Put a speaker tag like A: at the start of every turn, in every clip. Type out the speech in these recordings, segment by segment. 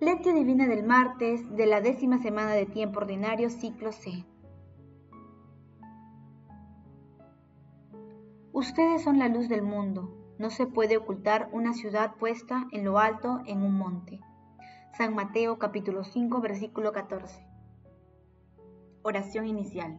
A: Lectio Divina del martes de la décima semana de tiempo ordinario, ciclo C. Ustedes son la luz del mundo. No se puede ocultar una ciudad puesta en lo alto en un monte. San Mateo capítulo 5 versículo 14. Oración inicial.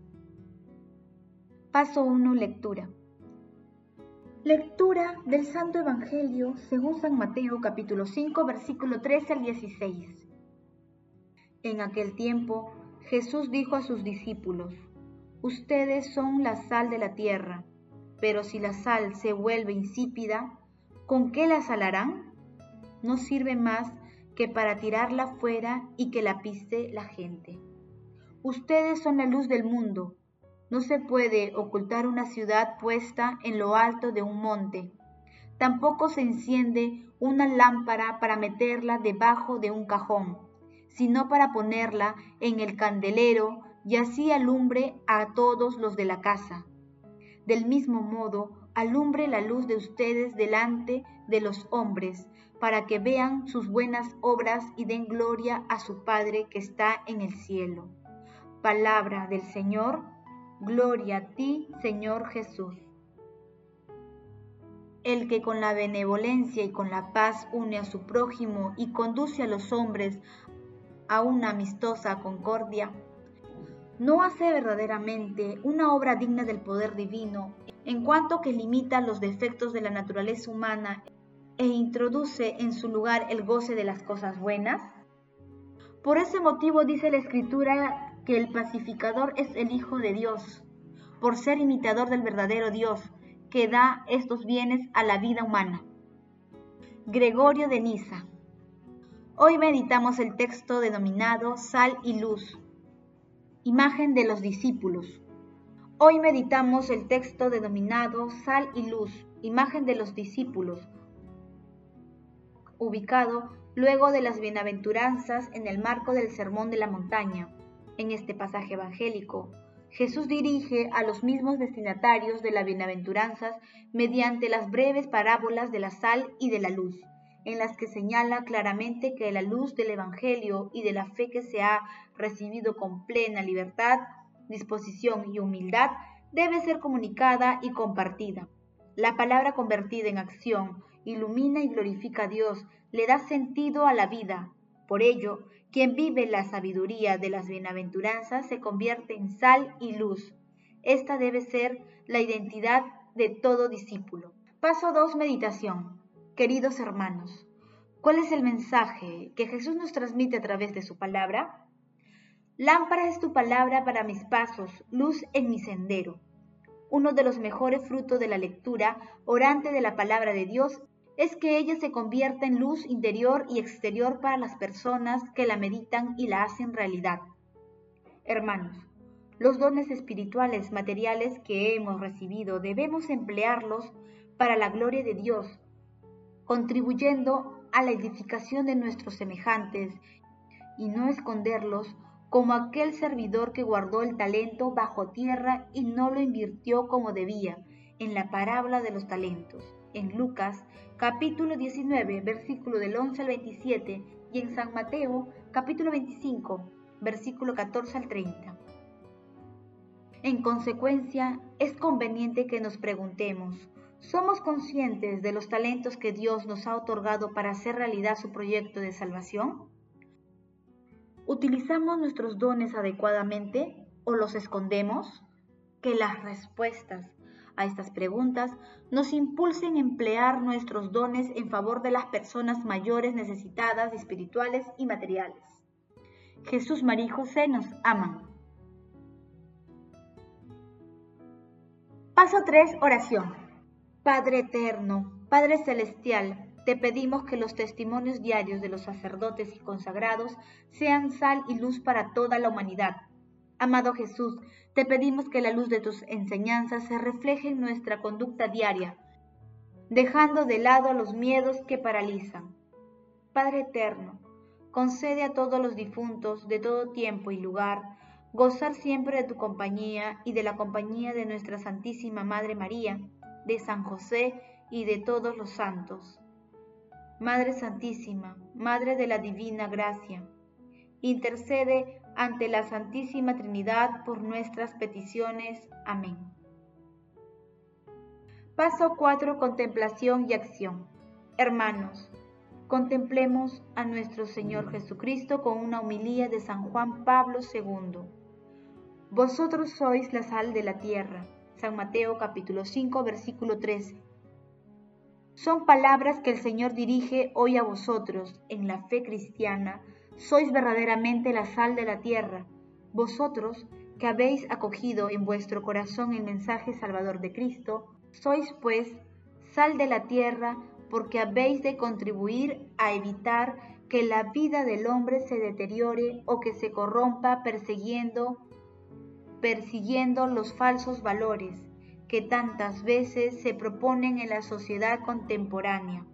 A: Paso 1. Lectura. Lectura del Santo Evangelio según San Mateo capítulo 5 versículo 13 al 16. En aquel tiempo Jesús dijo a sus discípulos, Ustedes son la sal de la tierra, pero si la sal se vuelve insípida, ¿con qué la salarán? No sirve más que para tirarla fuera y que la pise la gente. Ustedes son la luz del mundo. No se puede ocultar una ciudad puesta en lo alto de un monte. Tampoco se enciende una lámpara para meterla debajo de un cajón, sino para ponerla en el candelero y así alumbre a todos los de la casa. Del mismo modo, alumbre la luz de ustedes delante de los hombres, para que vean sus buenas obras y den gloria a su Padre que está en el cielo. Palabra del Señor Gloria a ti, Señor Jesús. El que con la benevolencia y con la paz une a su prójimo y conduce a los hombres a una amistosa concordia, no hace verdaderamente una obra digna del poder divino en cuanto que limita los defectos de la naturaleza humana e introduce en su lugar el goce de las cosas buenas? Por ese motivo dice la Escritura que el pacificador es el Hijo de Dios, por ser imitador del verdadero Dios, que da estos bienes a la vida humana. Gregorio de Niza. Hoy meditamos el texto denominado Sal y Luz, imagen de los discípulos. Hoy meditamos el texto denominado Sal y Luz, imagen de los discípulos, ubicado luego de las bienaventuranzas en el marco del Sermón de la Montaña en este pasaje evangélico, Jesús dirige a los mismos destinatarios de las bienaventuranzas mediante las breves parábolas de la sal y de la luz, en las que señala claramente que la luz del Evangelio y de la fe que se ha recibido con plena libertad, disposición y humildad debe ser comunicada y compartida. La palabra convertida en acción ilumina y glorifica a Dios, le da sentido a la vida. Por ello, quien vive la sabiduría de las bienaventuranzas se convierte en sal y luz. Esta debe ser la identidad de todo discípulo. Paso 2. Meditación. Queridos hermanos, ¿cuál es el mensaje que Jesús nos transmite a través de su palabra? Lámpara es tu palabra para mis pasos, luz en mi sendero. Uno de los mejores frutos de la lectura orante de la palabra de Dios es que ella se convierta en luz interior y exterior para las personas que la meditan y la hacen realidad. Hermanos, los dones espirituales materiales que hemos recibido debemos emplearlos para la gloria de Dios, contribuyendo a la edificación de nuestros semejantes y no esconderlos como aquel servidor que guardó el talento bajo tierra y no lo invirtió como debía en la parábola de los talentos en Lucas capítulo 19, versículo del 11 al 27 y en San Mateo capítulo 25, versículo 14 al 30. En consecuencia, es conveniente que nos preguntemos, ¿somos conscientes de los talentos que Dios nos ha otorgado para hacer realidad su proyecto de salvación? ¿Utilizamos nuestros dones adecuadamente o los escondemos? Que las respuestas a estas preguntas nos impulsen a emplear nuestros dones en favor de las personas mayores necesitadas, espirituales y materiales. Jesús, María y José nos aman. Paso 3. Oración. Padre eterno, Padre celestial, te pedimos que los testimonios diarios de los sacerdotes y consagrados sean sal y luz para toda la humanidad. Amado Jesús, te pedimos que la luz de tus enseñanzas se refleje en nuestra conducta diaria, dejando de lado los miedos que paralizan. Padre eterno, concede a todos los difuntos de todo tiempo y lugar gozar siempre de tu compañía y de la compañía de nuestra Santísima Madre María, de San José y de todos los santos. Madre Santísima, Madre de la Divina Gracia, intercede ante la Santísima Trinidad por nuestras peticiones. Amén. Paso 4. Contemplación y acción. Hermanos, contemplemos a nuestro Señor Jesucristo con una humilía de San Juan Pablo II. Vosotros sois la sal de la tierra. San Mateo capítulo 5 versículo 13. Son palabras que el Señor dirige hoy a vosotros en la fe cristiana. Sois verdaderamente la sal de la tierra. Vosotros que habéis acogido en vuestro corazón el mensaje salvador de Cristo, sois pues sal de la tierra porque habéis de contribuir a evitar que la vida del hombre se deteriore o que se corrompa persiguiendo persiguiendo los falsos valores que tantas veces se proponen en la sociedad contemporánea.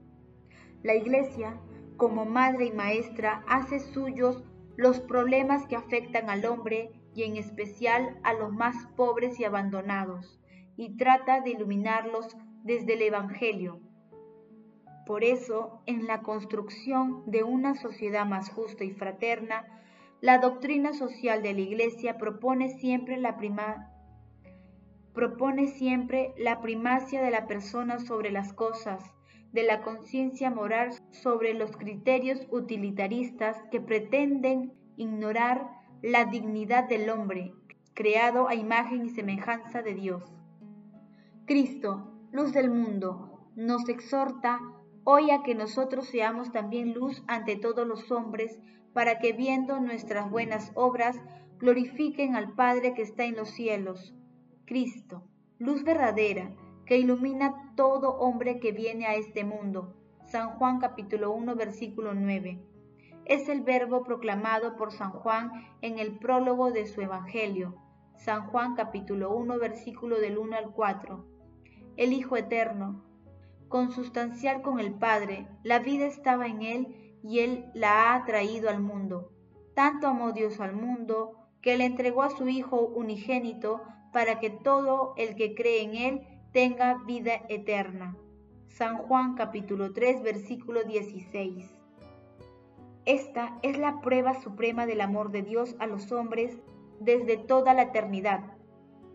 A: La Iglesia, como madre y maestra, hace suyos los problemas que afectan al hombre y en especial a los más pobres y abandonados, y trata de iluminarlos desde el Evangelio. Por eso, en la construcción de una sociedad más justa y fraterna, la doctrina social de la Iglesia propone siempre la propone siempre la primacia de la persona sobre las cosas, de la conciencia moral sobre los criterios utilitaristas que pretenden ignorar la dignidad del hombre, creado a imagen y semejanza de Dios. Cristo, luz del mundo, nos exhorta hoy a que nosotros seamos también luz ante todos los hombres, para que viendo nuestras buenas obras glorifiquen al Padre que está en los cielos. Cristo, luz verdadera, que ilumina todo hombre que viene a este mundo. San Juan capítulo 1 versículo 9. Es el verbo proclamado por San Juan en el prólogo de su Evangelio. San Juan capítulo 1 versículo del 1 al 4. El Hijo Eterno, consustancial con el Padre, la vida estaba en él y Él la ha traído al mundo. Tanto amó Dios al mundo que le entregó a su Hijo unigénito para que todo el que cree en Él tenga vida eterna. San Juan capítulo 3 versículo 16. Esta es la prueba suprema del amor de Dios a los hombres desde toda la eternidad,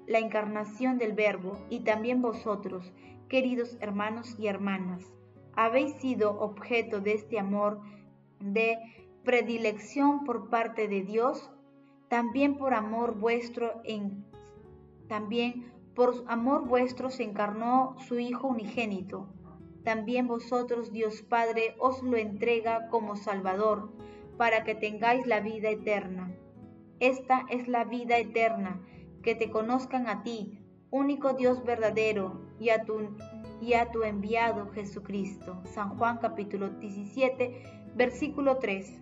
A: la encarnación del Verbo y también vosotros, queridos hermanos y hermanas habéis sido objeto de este amor de predilección por parte de Dios, también por amor vuestro en también por amor vuestro se encarnó su Hijo unigénito. También vosotros Dios Padre os lo entrega como Salvador, para que tengáis la vida eterna. Esta es la vida eterna, que te conozcan a ti, único Dios verdadero, y a tu y a tu enviado Jesucristo. San Juan capítulo 17, versículo 3.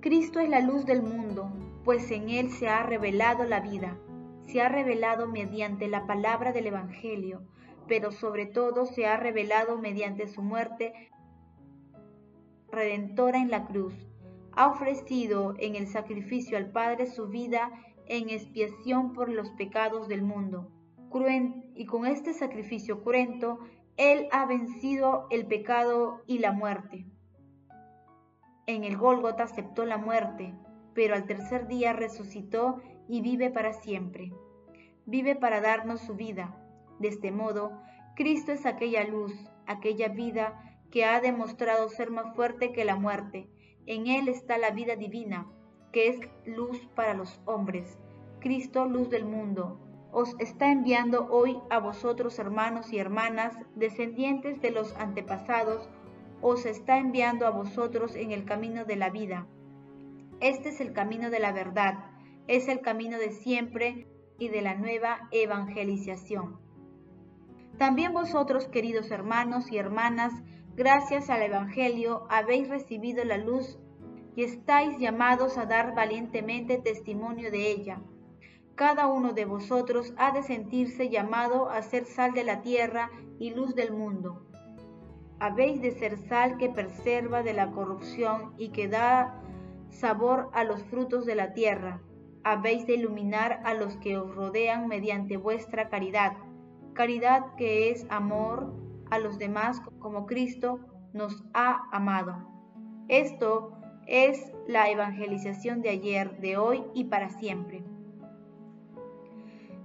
A: Cristo es la luz del mundo, pues en Él se ha revelado la vida. Se ha revelado mediante la palabra del Evangelio, pero sobre todo se ha revelado mediante su muerte redentora en la cruz. Ha ofrecido en el sacrificio al Padre su vida en expiación por los pecados del mundo y con este sacrificio cruento, Él ha vencido el pecado y la muerte. En el Gólgota aceptó la muerte, pero al tercer día resucitó y vive para siempre. Vive para darnos su vida. De este modo, Cristo es aquella luz, aquella vida que ha demostrado ser más fuerte que la muerte. En Él está la vida divina, que es luz para los hombres. Cristo, luz del mundo, os está enviando hoy a vosotros hermanos y hermanas, descendientes de los antepasados, os está enviando a vosotros en el camino de la vida. Este es el camino de la verdad, es el camino de siempre y de la nueva evangelización. También vosotros, queridos hermanos y hermanas, gracias al Evangelio habéis recibido la luz y estáis llamados a dar valientemente testimonio de ella. Cada uno de vosotros ha de sentirse llamado a ser sal de la tierra y luz del mundo. Habéis de ser sal que preserva de la corrupción y que da sabor a los frutos de la tierra. Habéis de iluminar a los que os rodean mediante vuestra caridad, caridad que es amor a los demás como Cristo nos ha amado. Esto es la evangelización de ayer, de hoy y para siempre.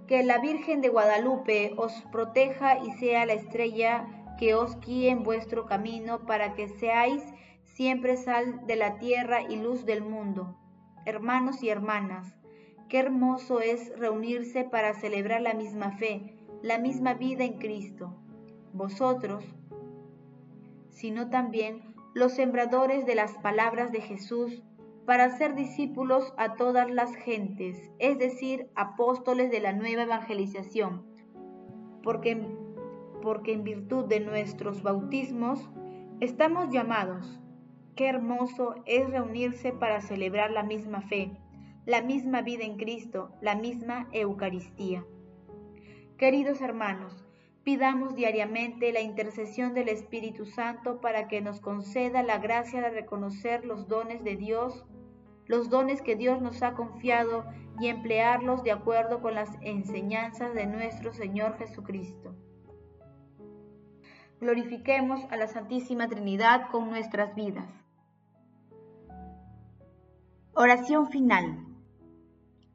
A: Que la Virgen de Guadalupe os proteja y sea la estrella que os guíe en vuestro camino para que seáis siempre sal de la tierra y luz del mundo. Hermanos y hermanas, qué hermoso es reunirse para celebrar la misma fe, la misma vida en Cristo. Vosotros, sino también los sembradores de las palabras de Jesús, para ser discípulos a todas las gentes, es decir, apóstoles de la nueva evangelización, porque, porque en virtud de nuestros bautismos estamos llamados Qué hermoso es reunirse para celebrar la misma fe, la misma vida en Cristo, la misma Eucaristía. Queridos hermanos, pidamos diariamente la intercesión del Espíritu Santo para que nos conceda la gracia de reconocer los dones de Dios, los dones que Dios nos ha confiado y emplearlos de acuerdo con las enseñanzas de nuestro Señor Jesucristo. Glorifiquemos a la Santísima Trinidad con nuestras vidas. Oración final.